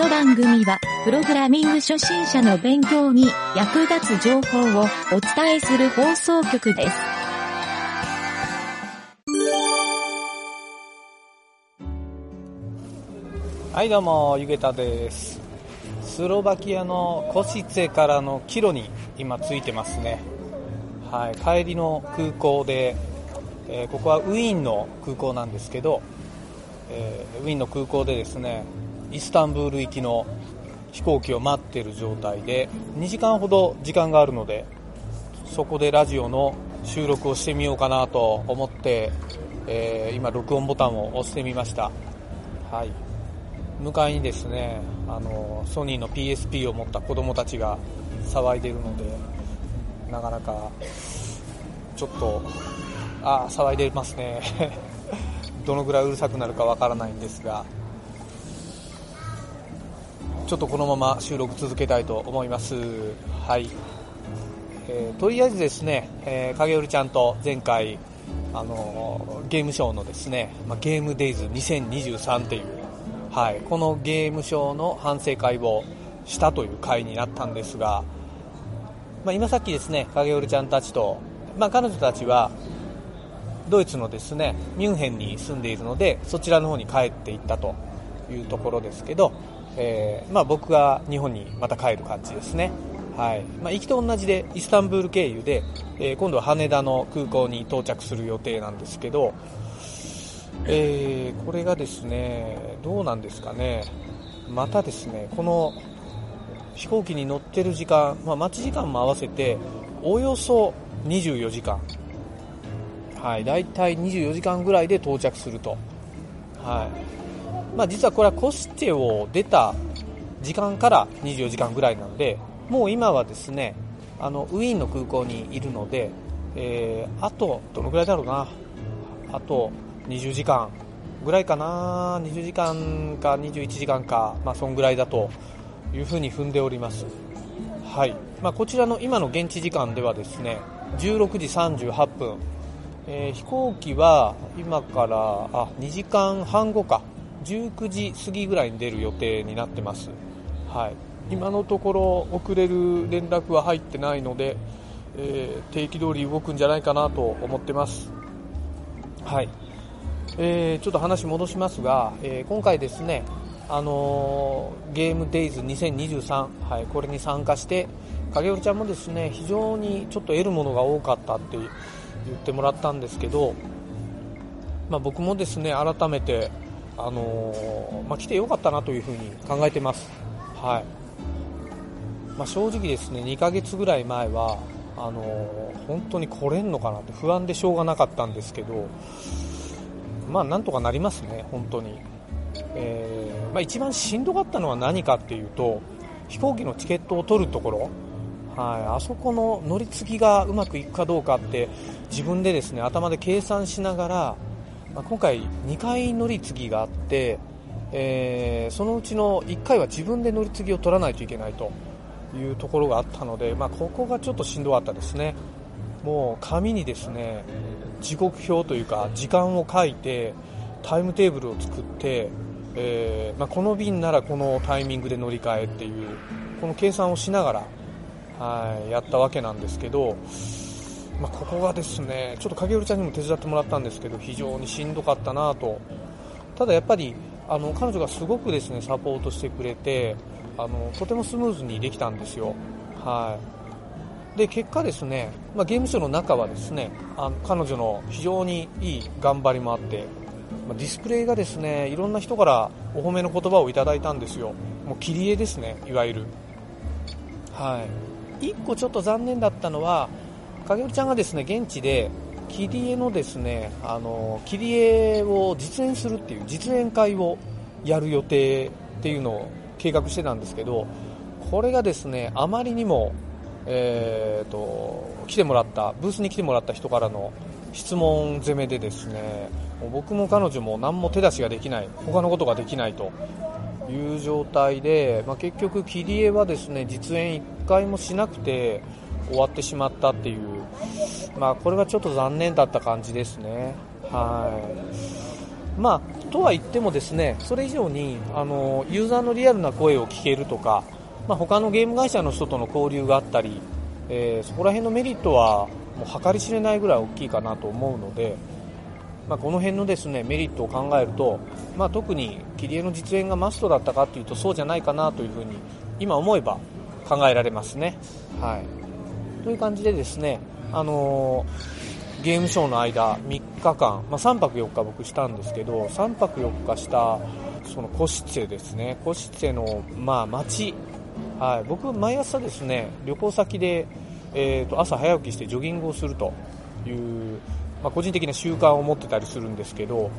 の番組は、プログラミング初心者の勉強に役立つ情報をお伝えする放送局です。はいどうも、ゆげたです。スロバキアのコシツェからのキロに今着いてますね。はい、帰りの空港で、えーここはウィーンの空港なんですけど、えーウィーンの空港でですね、イスタンブール行きの飛行機を待っている状態で、2時間ほど時間があるので、そこでラジオの収録をしてみようかなと思って、えー今録音ボタンを押してみました。はい。向かいにですねあのソニーの PSP を持った子供たちが騒いでいるのでなかなかちょっとあ騒いでますね どのぐらいうるさくなるかわからないんですがちょっとこのまま収録続けたいと思います。はい、えーとりあえずですね、えー影織ちゃんと前回あのゲームショーのですね、まあ、ゲームデイズ2023っていうはい、このゲームショーの反省会をしたという会になったんですが、まあ、今さっきですね影織ちゃんたちと、まあ、彼女たちはドイツのですねミュンヘンに住んでいるのでそちらの方に帰っていったというところですけど、えーまあ、僕が日本にまた帰る感じですね、はい。まあ、行きと同じでイスタンブール経由で、えー今度は羽田の空港に到着する予定なんですけど、えーこれがですねどうなんですかね、またですねこの飛行機に乗ってる時間、まあ、待ち時間も合わせておよそ24時間、はい、大体24時間ぐらいで到着すると、はい。まあ、実はこれはコスチェを出た時間から24時間ぐらいなのでもう今はですねあのウィーンの空港にいるので、えーあとどのぐらいだろうな。あと20時間ぐらいかな、20時間か21時間か、まあ、そんぐらいだというふうに踏んでおります。はい。まあ、こちらの今の現地時間ではですね16時38分、えー飛行機は今からあ2時間半後か。19時過ぎぐらいに出る予定になってます。はい今のところ遅れる連絡は入ってないので、えー定期通り動くんじゃないかなと思ってます。はいえーちょっと話戻しますが、えー今回ですね、あのーゲームデイズ2023、はい、これに参加して、影織ちゃんもですね、非常にちょっと得るものが多かったって言ってもらったんですけど、まあ、僕もですね、改めて、あのーまあ、来てよかったなというふうに考えてます。はい。まあ、正直ですね、2ヶ月ぐらい前は、あのー本当に来れんのかなって不安でしょうがなかったんですけど、まあなんとかなりますね、本当に。えーまあ、一番しんどかったのは何かっていうと、飛行機のチケットを取るところ、はい、あそこの乗り継ぎがうまくいくかどうかって自分でですね頭で計算しながら、まあ、今回2回乗り継ぎがあって、えーそのうちの1回は自分で乗り継ぎを取らないといけないというところがあったので、まあ、ここがちょっとしんどかったですね。もう紙にですね時刻表というか時間を書いてタイムテーブルを作って、えーまあ、この便ならこのタイミングで乗り換えっていうこの計算をしながら、はい、やったわけなんですけど、まあ、ここがですねちょっと影織ちゃんにも手伝ってもらったんですけど非常にしんどかったなとただやっぱりあの彼女がすごくですねサポートしてくれてあのとてもスムーズにできたんですよ。はいで結果、ですね、まあ、ゲームショーの中はですねあの彼女の非常にいい頑張りもあって、まディスプレイがですねいろんな人からお褒めの言葉をいただいたんですよ、もう切り絵ですね、いわゆる。はい、1個ちょっと残念だったのは影織ちゃんがですね現地で切り絵のですねあの切り絵を実演するっていう実演会をやる予定っていうのを計画してたんですけどこれがですねあまりにもえー、と来てもらったブースに来てもらった人からの質問攻めでですね僕も彼女も何も手出しができない他のことができないという状態で、まあ、結局、切り絵はですね実演1回もしなくて終わってしまったっていう、まあ、これはちょっと残念だった感じですね。はいまあとは言ってもですねそれ以上にあのユーザーのリアルな声を聞けるとか、まあ、他のゲーム会社の人との交流があったり、えー、そこら辺のメリットはもう計り知れないぐらい大きいかなと思うので、まあ、この辺のですねメリットを考えると、まあ、特に切り絵の実演がマストだったかというとそうじゃないかなというふうに今思えば考えられますね。はい、という感じでですね、あのー、ゲームショーの間3日間、まあ、3泊4日僕したんですけど3泊4日したそのコシツェですね。コシツェの、まあ、街、はい、僕毎朝ですね旅行先で、えー、と朝早起きしてジョギングをするという、まあ、個人的な習慣を持ってたりするんですけど、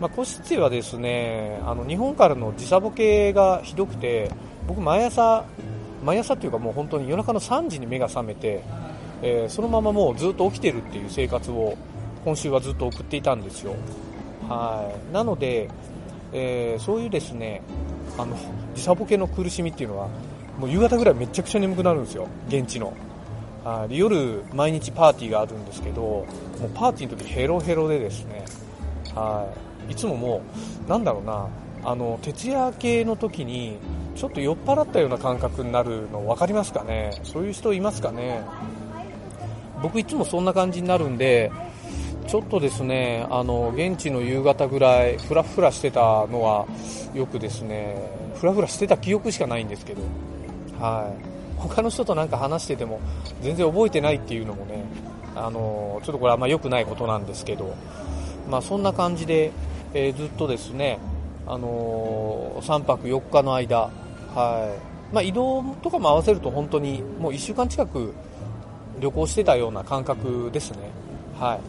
まあ、コシツェはですねあの日本からの時差ボケがひどくて僕毎朝毎朝っていうかもう本当に夜中の3時に目が覚めて、えー、そのままもうずっと起きてるっていう生活を今週はずっと送っていたんですよ。はい。なので、えー、そういうですねあの時差ボケの苦しみっていうのはもう夕方ぐらいめちゃくちゃ眠くなるんですよ、現地の。はい、夜、毎日パーティーがあるんですけどもうパーティーの時ヘロヘロでですね。はい。いつももうなんだろうなあの徹夜系の時にちょっと酔っ払ったような感覚になるの分かりますかね？そういう人いますかね？僕いつもそんな感じになるんでちょっとですねあの現地の夕方ぐらいふらふらしてたのはよくですねふらふらしてた記憶しかないんですけどはい。他の人となんか話してても全然覚えてないっていうのもねあのちょっとこれあんま良くないことなんですけどまあそんな感じで、えー、ずっとですねあの3泊4日の間はいまあ、移動とかも合わせると本当にもう1週間近く旅行してたような感覚ですね。は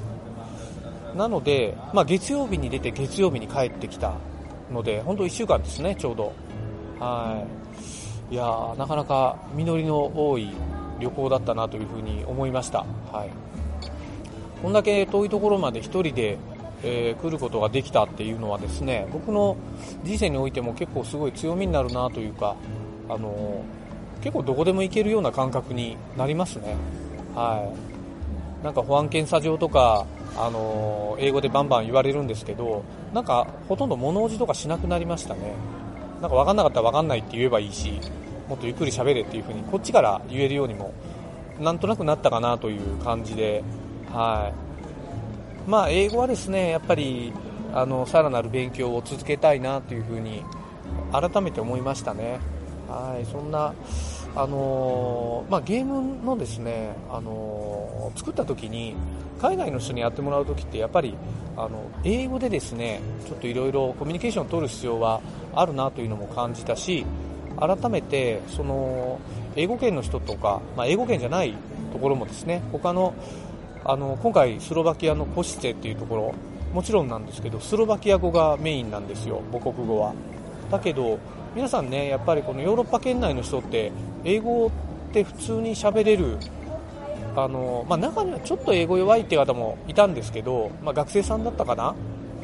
い、なので、まあ、月曜日に出て月曜日に帰ってきたので本当1週間ですね、ちょうど。はいいやなかなか実りの多い旅行だったなというふうに思いました。はい、こんだけ遠いところまで1人でえー、来ることができたっていうのはですね僕の人生においても結構すごい強みになるなというか、あのー、結構どこでも行けるような感覚になりますね。はい、なんか保安検査場とか、あのー、英語でバンバン言われるんですけどなんかほとんど物おじとかしなくなりましたね。なんか分かんなかったら分かんないって言えばいいしもっとゆっくり喋れっていう風にこっちから言えるようにもなんとなくなったかなという感じで、はい、まあ、英語はですねやっぱりあのさらなる勉強を続けたいなというふうに改めて思いましたね。はいそんなあのまあ、ゲームのですね、あの作った時に海外の人にやってもらう時ってやっぱりあの英語でですねちょっといろいろコミュニケーションを取る必要はあるなというのも感じたし改めてその英語圏の人とか、まあ、英語圏じゃないところもですね他のあの今回、スロバキアのコシツェっていうところもちろんなんですけどスロバキア語がメインなんですよ、母国語は。だけど皆さんねやっぱりこのヨーロッパ圏内の人って英語って普通に喋れるあの、まあ、中にはちょっと英語弱いって方もいたんですけど、まあ、学生さんだったかな、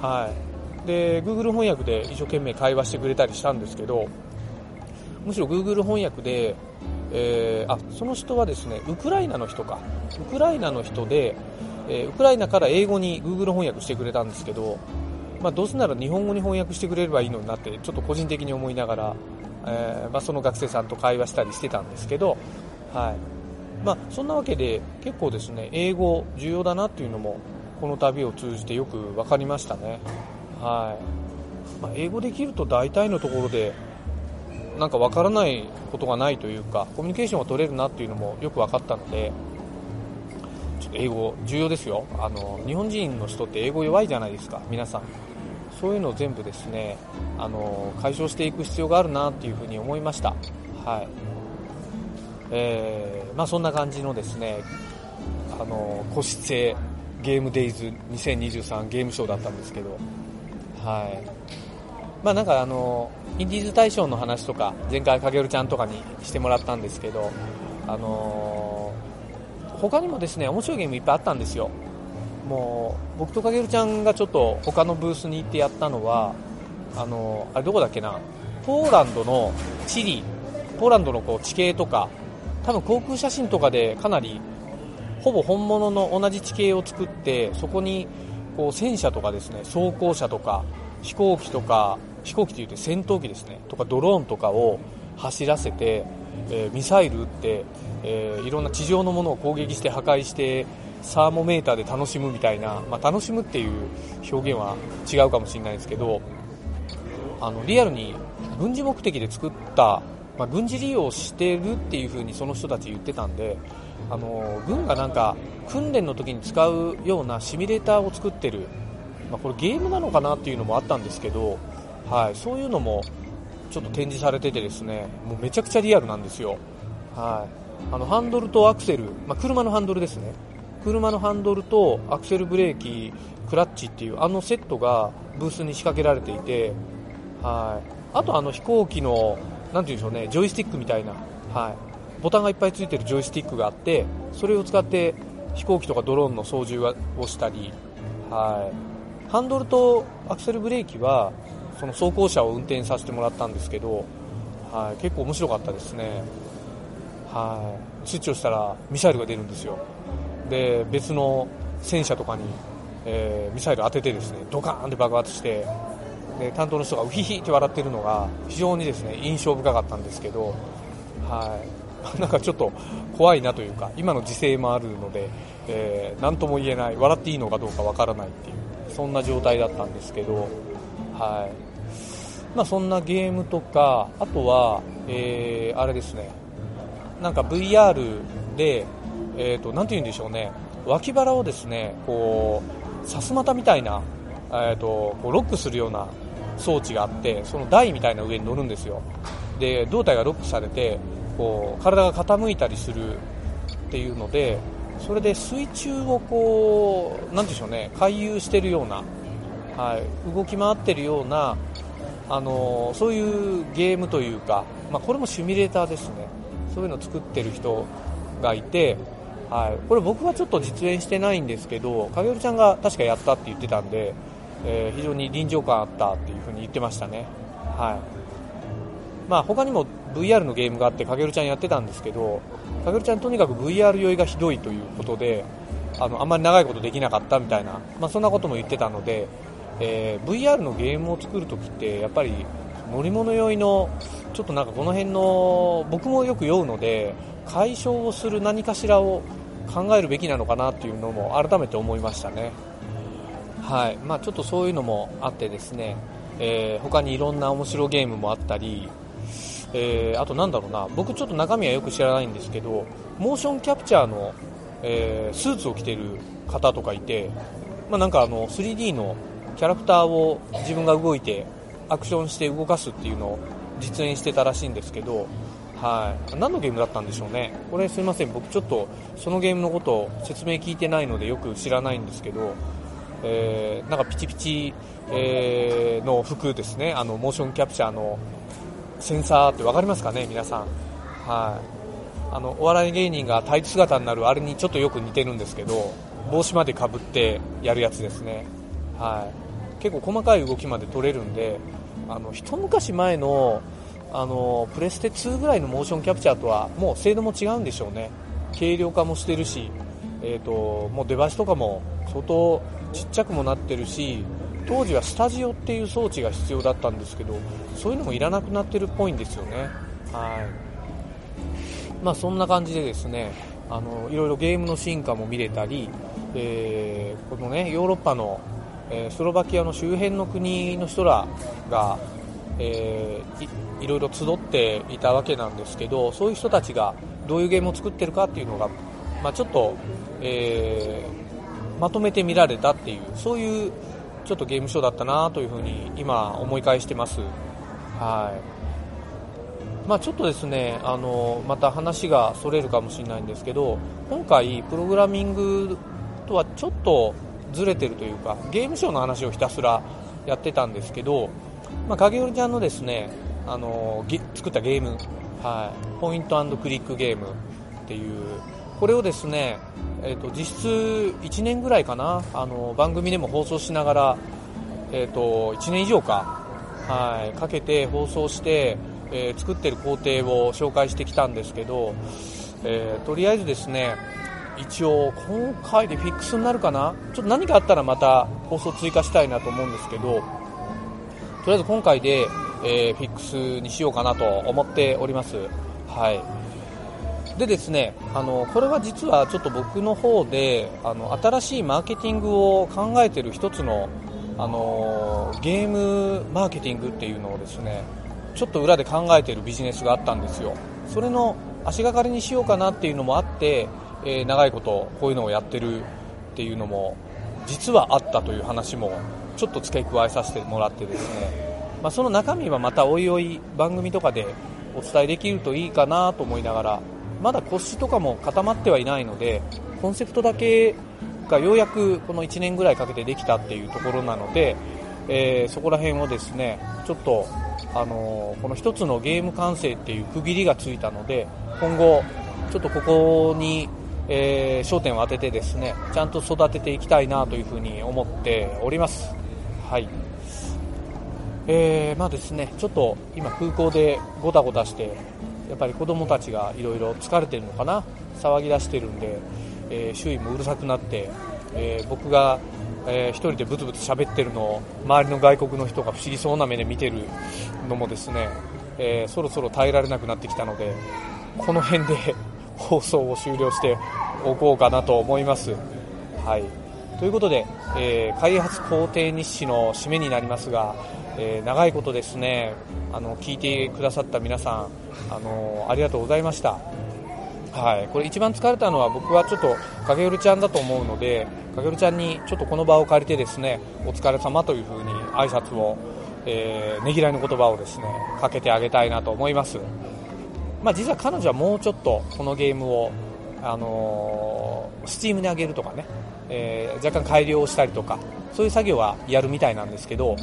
はい、で Google 翻訳で一生懸命会話してくれたりしたんですけどむしろ Google 翻訳でえー、あその人はですねウクライナの人か。ウクライナの人で、えー、ウクライナから英語に Google 翻訳してくれたんですけど、まあ、どうせなら日本語に翻訳してくれればいいのになってちょっと個人的に思いながら、えー、まあ、その学生さんと会話したりしてたんですけど、はい。まあ、そんなわけで結構ですね英語重要だなっていうのもこの旅を通じてよく分かりましたね。はい。まあ、英語できると大体のところでなんか分からないことがないというかコミュニケーションが取れるなっていうのもよく分かったのでちょっと英語重要ですよ。あの日本人の人って英語弱いじゃないですか皆さん。そういうのを全部ですねあの解消していく必要があるなっていうふうに思いました。はい。えー、まあ、そんな感じのですねあの個室性ゲームデイズ2023ゲームショーだったんですけどはい。まあなんかあのインディーズ大賞の話とか前回かげるちゃんとかにしてもらったんですけどあのー、他にもですね面白いゲームいっぱいあったんですよ。もう僕とかげるちゃんがちょっと他のブースに行ってやったのはあのー、あれどこだっけな？ポーランドの地理ポーランドのこう地形とか多分航空写真とかでかなりほぼ本物の同じ地形を作ってそこにこう戦車とかですね装甲車とか飛行機とか飛行機というと戦闘機ですね。とかドローンとかを走らせて、え、ミサイル撃って、え、いろんな地上のものを攻撃して破壊してサーモメーターで楽しむみたいな、まあ、楽しむっていう表現は違うかもしれないですけどあのリアルに軍事目的で作った、まあ、軍事利用してるっていう風にその人たち言ってたんであの軍がなんか訓練の時に使うようなシミュレーターを作ってる、まあ、これゲームなのかなっていうのもあったんですけど、はい、そういうのもちょっと展示されててですねもうめちゃくちゃリアルなんですよ、はい、あのハンドルとアクセル、まあ、車のハンドルですね。車のハンドルとアクセルブレーキクラッチっていうあのセットがブースに仕掛けられていて、はい、あとあの飛行機のなていうんでしょうねジョイスティックみたいな、はい、ボタンがいっぱいついてるジョイスティックがあってそれを使って飛行機とかドローンの操縦をしたり、はい、ハンドルとアクセルブレーキはその走行車を運転させてもらったんですけど、はい、結構面白かったですね、はい、スイッチをしたらミサイルが出るんですよ。で別の戦車とかに、えー、ミサイル当ててですねドカーンって爆発してで担当の人がウヒヒって笑ってるのが非常にですね印象深かったんですけど、はい、なんかちょっと怖いなというか今の時勢もあるので、えー、何とも言えない笑っていいのかどうかわからないっていうそんな状態だったんですけど、はい。まあ、そんなゲームとかあとは、えー、あれですね。なんか VR で、えーと、なんて言うんでしょうね。脇腹をですねこうさすまたみたいな、えーと、こうロックするような装置があってその台みたいな上に乗るんですよ。で胴体がロックされてこう体が傾いたりするっていうのでそれで水中をこうなんでしょうね回遊しているような、はい、動き回っているようなあのそういうゲームというか、まあ、これもシミュレーターですね。そういうのを作ってる人がいて、はい、これ僕はちょっと実演してないんですけど影織ちゃんが確かやったって言ってたんで、えー、非常に臨場感あったっていう風に言ってましたね。はい。まあ、他にも VR のゲームがあって影織ちゃんやってたんですけど影織ちゃんとにかく VR 酔いがひどいということであのあんまり長いことできなかったみたいな、まあ、そんなことも言ってたので、えー、VR のゲームを作るときってやっぱり乗り物酔いのちょっとなんかこの辺の僕もよく酔うので解消をする何かしらを考えるべきなのかなっていうのも改めて思いましたね。はいまあ、ちょっとそういうのもあってですね、えー、他にいろんな面白ゲームもあったり、えー、あとなんだろうな僕ちょっと中身はよく知らないんですけどモーションキャプチャーの、えー、スーツを着てる方とかいて、まあ、なんかあの 3D のキャラクターを自分が動いてアクションして動かすっていうのを実演してたらしいんですけど、はい、何のゲームだったんでしょうね、これすみません、僕ちょっとそのゲームのことを説明聞いてないのでよく知らないんですけど、えー、なんかピチピチ、えー、の服ですね、あのモーションキャプチャーのセンサーって分かりますかね、皆さん。はい、あのお笑い芸人がタイツ姿になるあれにちょっとよく似てるんですけど帽子までかぶってやるやつですね、はい、結構細かい動きまで取れるんであの一昔前のあのプレステ2ぐらいのモーションキャプチャーとはもう精度も違うんでしょうね。軽量化もしてるし、えーと、もうデバイスとかも相当ちっちゃくもなってるし当時はスタジオっていう装置が必要だったんですけどそういうのもいらなくなってるっぽいんですよね。はい。まあそんな感じでですねあのいろいろゲームの進化も見れたり、えー、このねヨーロッパのえスロバキアの周辺の国の人らが、えー、いろいろ集っていたわけなんですけどそういう人たちがどういうゲームを作ってるかっていうのが、まあ、ちょっと、えー、まとめて見られたっていうそういうちょっとゲームショーだったなというふうに今思い返してます。はいまあ、ちょっとですねあのまた話がそれるかもしれないんですけど今回、プログラミングとはちょっとずれてるというかゲームショーの話をひたすらやってたんですけど、まあ、影織ちゃんのですねあの作ったゲーム、はい、ポイントクリックゲームっていうこれをですね、えーと、実質1年ぐらいかなあの番組でも放送しながら、えーと、1年以上か、はい、かけて放送して、えー、作ってる工程を紹介してきたんですけど、えー、とりあえずですね一応今回でフィックスになるかな？ちょっと何かあったらまた放送追加したいなと思うんですけどとりあえず今回で、えー、フィックスにしようかなと思っております。はい。でですね、あのこれは実はちょっと僕の方であの新しいマーケティングを考えている一つのあのゲームマーケティングっていうのをですねちょっと裏で考えているビジネスがあったんですよ。それの足がかりにしようかなっていうのもあって、え、長いことこういうのをやってるっていうのも実はあったという話もちょっと付け加えさせてもらってですね、まあ、その中身はまたおいおい番組とかでお伝えできるといいかなと思いながらまだ腰とかも固まってはいないのでコンセプトだけがようやくこの1年ぐらいかけてできたっていうところなので、えー、そこら辺をですねちょっと、あのー、この1つのゲーム完成っていう区切りがついたので今後、ちょっとここに、えー、焦点を当ててですねちゃんと育てていきたいなというふうに思っております。はいえー、まあですねちょっと今、空港でごたごたしてやっぱり子供たちがいろいろ疲れてるのかな騒ぎ出してるんで、えー、周囲もうるさくなって、えー、僕が、えー、1人でブツブツ喋ってるのを周りの外国の人が不思議そうな目で見てるのもですね、えそろそろ耐えられなくなってきたのでこの辺で放送を終了しておこうかなと思います。はいということで、え開発工程日誌の締めになりますが、えー、長いことですねあの聞いてくださった皆さんあのありがとうございました。はい、これ一番疲れたのは僕はちょっと影るちゃんだと思うので影るちゃんにちょっとこの場を借りてですねお疲れ様というふうに挨拶を、えー、ねぎらいの言葉をですねかけてあげたいなと思います、まあ、実は彼女はもうちょっとこのゲームをあのー、スチームに上げるとかね、えー、若干改良したりとかそういう作業はやるみたいなんですけど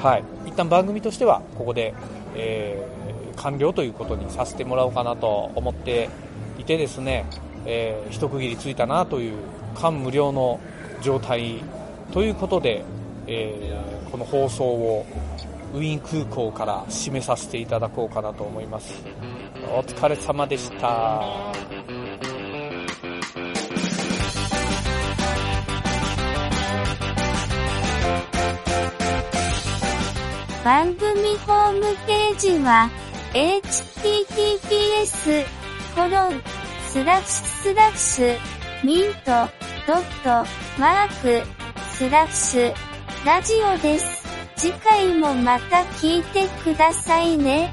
はい、一旦番組としてはここで、えー、完了ということにさせてもらおうかなと思っていてですね、えー、一区切りついたなという感無量の状態ということで、えー、この放送をウィーン空港から締めさせていただこうかなと思います。お疲れ様でした番組ホームページは、https, コロン、スラッシュスラッシュ、ミント、ドット、マーク、スラッシュ、ラジオです。次回もまた聞いてくださいね。